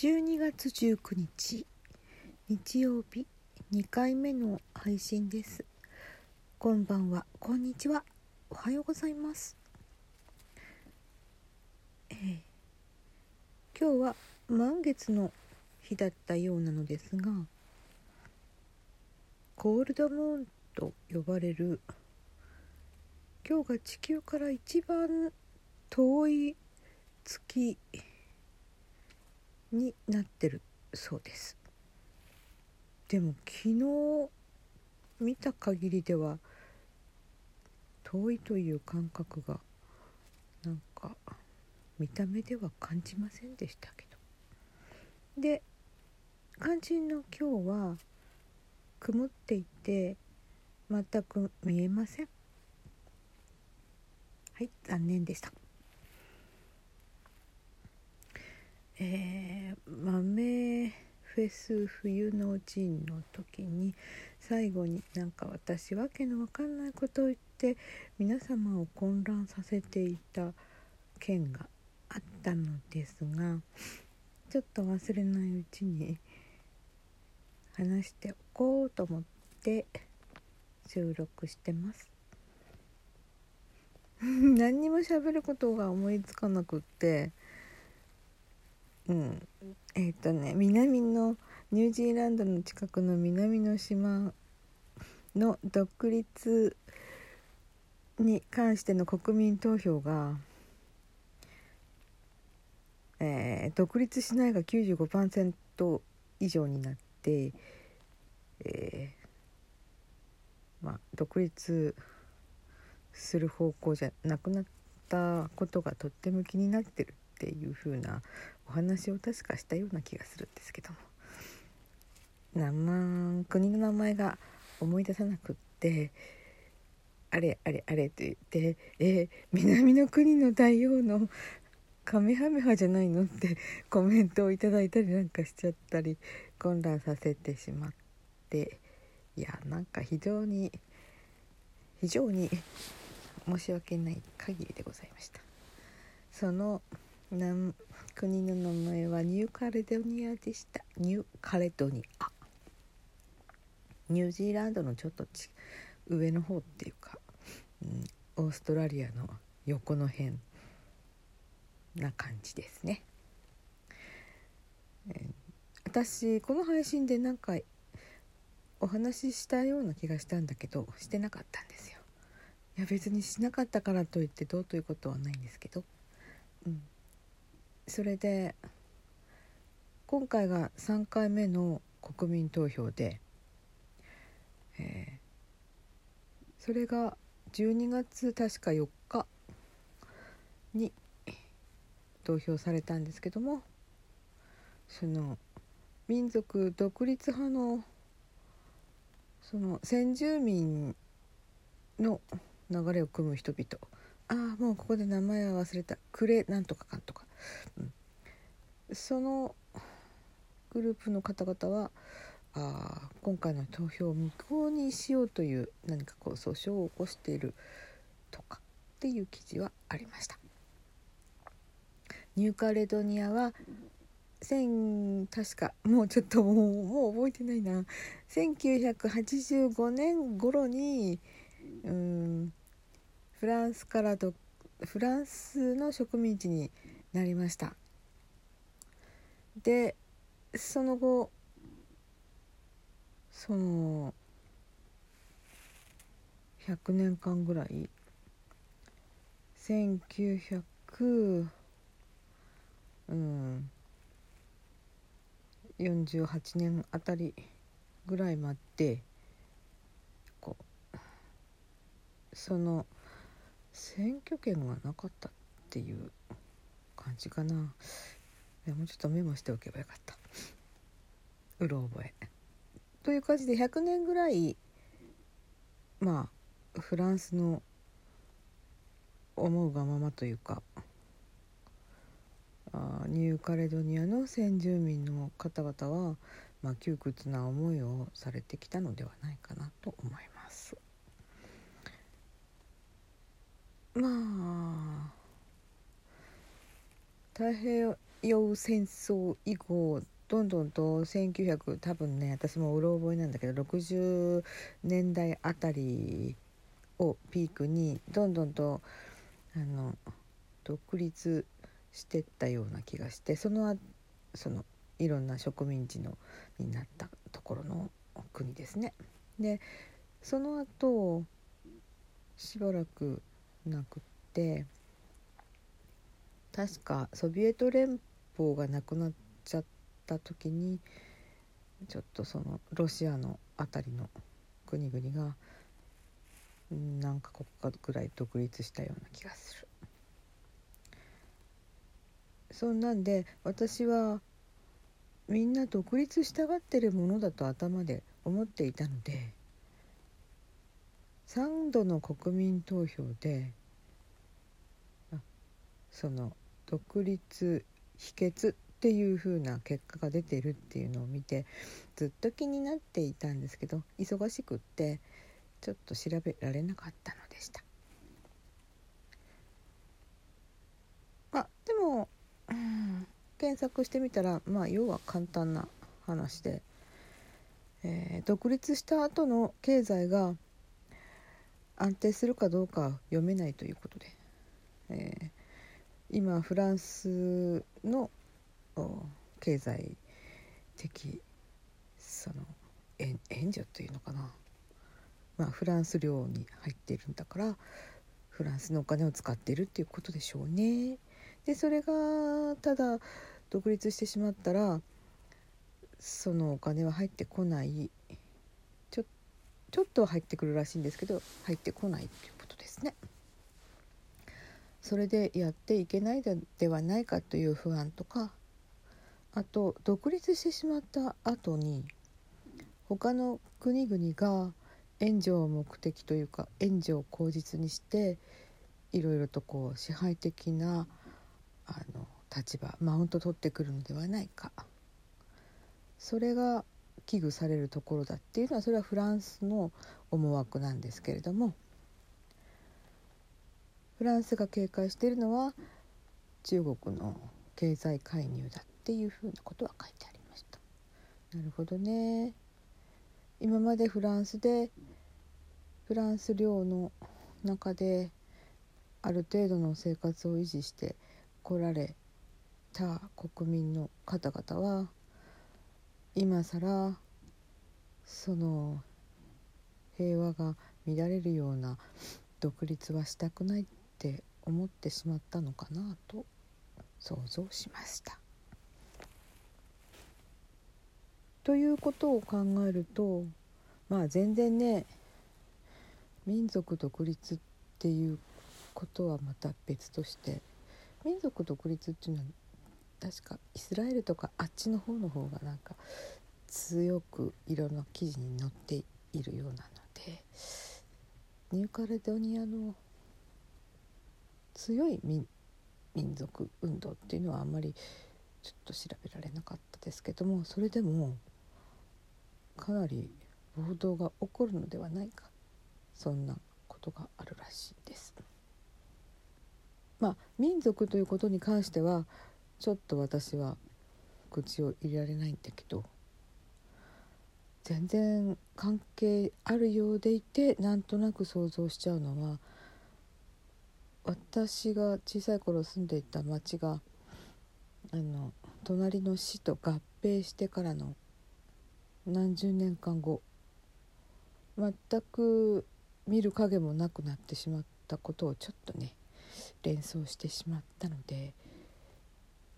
12月19日日曜日2回目の配信です。こんばんは。こんにちは。おはようございます。えー今日は満月の日だったようなのですがコールドムーンと呼ばれる今日が地球から一番遠い月になってるそうです。でも昨日見た限りでは遠いという感覚がなんか見た目では感じませんでしたけど。で肝心の今日は曇っていて全く見えません。はい残念でした。えー、フェス冬の陣の時に最後になんか私わけのわかんないことを言って皆様を混乱させていた件があったのですがちょっと忘れないうちに話しておこうと思って収録してます。何にも喋ることが思いつかなくって。うん。えっ、ー、とね南のニュージーランドの近くの南の島の独立に関しての国民投票が、えー、独立しないが95%以上になって、えー、まあ、独立する方向じゃなくなったことがとっても気になってるっていう風なお話を確かしたような気がするんですけども名国の名前が思い出さなくってあれあれあれと言って「えー、南の国の大王のカメハメハじゃないの?」ってコメントをいただいたりなんかしちゃったり混乱させてしまっていやなんか非常に非常に申し訳ない限りでございました。その国の名前はニューカレドニアでした。ニューカレドニア。ニュージーランドのちょっと上の方っていうか、うん、オーストラリアの横の辺な感じですね、えー、私この配信で何かお話ししたような気がしたんだけどしてなかったんですよ。いや別にしなかったからといってどうということはないんですけど。うん。それで今回が3回目の国民投票で、えー、それが12月確か4日に投票されたんですけどもその民族独立派のその先住民の流れを組む人々ああもうここで名前は忘れた。クレなんとかかんとか。うん、そのグループの方々はあ今回の投票を無効にしようという何かこう訴訟を起こしているとかっていう記事はありました。ニューカレドニアは1確かもうちょっともうもう覚えてないな。1985年頃にうんフランスからとフランスの植民地になりました。でその後その100年間ぐらい1900うん48年あたりぐらい待ってこうその選挙権がなかったっていう感じかな。もうちょっとメモしておけばよかった。うろ覚え。という感じで100年ぐらいまあフランスの思うがままというかあニューカレドニアの先住民の方々は、まあ、窮屈な思いをされてきたのではないかなと思います。まあ太平洋戦争以降どんどんと1900多分ね私もうろ覚えなんだけど60年代あたりをピークにどんどんとあの独立してったような気がしてそのそのいろんな植民地のになったところの国ですね。でその後しばらくなくって確かソビエト連邦がなくなっちゃった時にちょっとそのロシアの辺りの国々が何カ国かぐらい独立したような気がする。そんなんで私はみんな独立したがってるものだと頭で思っていたので3度の国民投票でその独立否決っていう風な結果が出てるっていうのを見てずっと気になっていたんですけど忙しくってちょっと調べられなかったのでした。あでも、うん、検索してみたらまあ要は簡単な話で、えー、独立した後の経済が安定するかどうか読めないということで、えー、今フランスの経済的その援助というのかな、まあ、フランス領に入っているんだからフランスのお金を使っているっていうことでしょうね。でそれがただ独立してしまったらそのお金は入ってこない。ちょっと入ってくるらしいんですけど入ってこないっていうことですね。それでやっていけないではないかという不安とかあと独立してしまった後に他の国々が援助を目的というか援助を口実にしていろいろとこう支配的なあの立場マウント取ってくるのではないかそれが危惧されるところだっていうのはそれはフランスの思惑なんですけれどもフランスが警戒しているのは中国の経済介入だっていうふうなことは書いてありました。なるほどね今までフランスでフランス領の中である程度の生活を維持して来られた国民の方々は今更その平和が乱れるような独立はしたくないって思ってしまったのかなと想像しました。ということを考えるとまあ全然ね民族独立っていうことはまた別として民族独立っていうのは確かイスラエルとかあっちの方の方がなんか強くいろんな記事に載っているようなのでニューカレドニアの強い民族運動っていうのはあんまりちょっと調べられなかったですけどもそれでもかなり暴動が起こるのではないかそんなことがあるらしいです。まあ民族ということに関してはちょっと私は口を入れられないんだけど全然関係あるようでいてなんとなく想像しちゃうのは私が小さい頃住んでいた町があの隣の市と合併してからの何十年間後全く見る影もなくなってしまったことをちょっとね連想してしまったので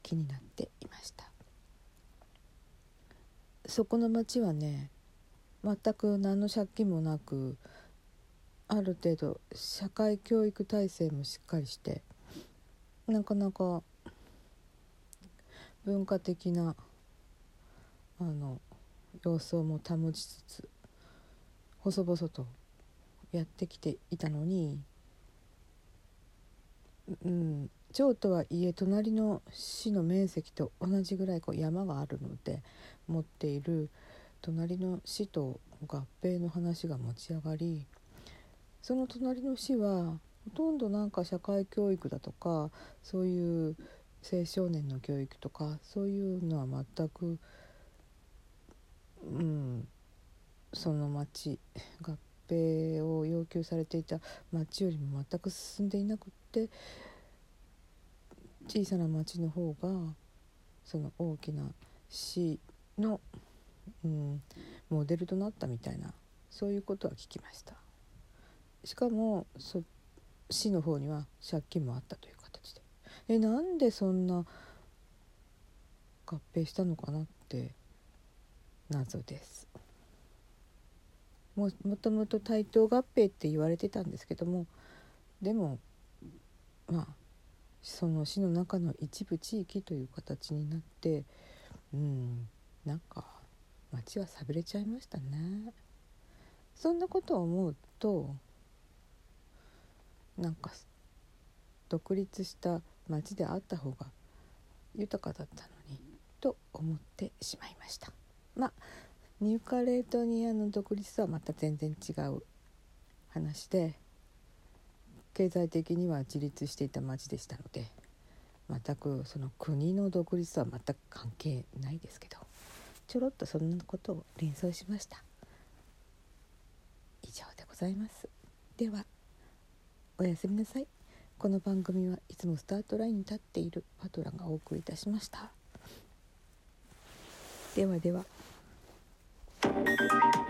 気になっていました。そこの町はね全く何の借金もなくある程度社会教育体制もしっかりしてなかなか文化的なあの様相も保ちつつ細々とやってきていたのに、うん、町とはいえ隣の市の面積と同じぐらいこう山があるので持っている隣の市と合併の話が持ち上がりその隣の市はほとんどなんか社会教育だとかそういう青少年の教育とかそういうのは全く、うん、その町合併を要求されていた町よりも全く進んでいなくって小さな町の方がその大きな市の、うん、モデルとなったみたいなそういうことは聞きました。しかもそ市の方には借金もあったという形で。えなんでそんな合併したのかなって謎です。ももともと対等合併って言われてたんですけどもでもまあその市の中の一部地域という形になってうんなんか街はさびれちゃいましたね。そんなことを思うとなんか独立した町であった方が豊かだったのにと思ってしまいました。まあニューカレードニアの独立とはまた全然違う話で経済的には自立していた町でしたので全くその国の独立とは全く関係ないですけどちょろっとそんなことを連想しました。以上でございます。ではおやすみなさい。この番組はいつもスタートラインに立っているパトラがお送りいたしました。ではでは。Thank you.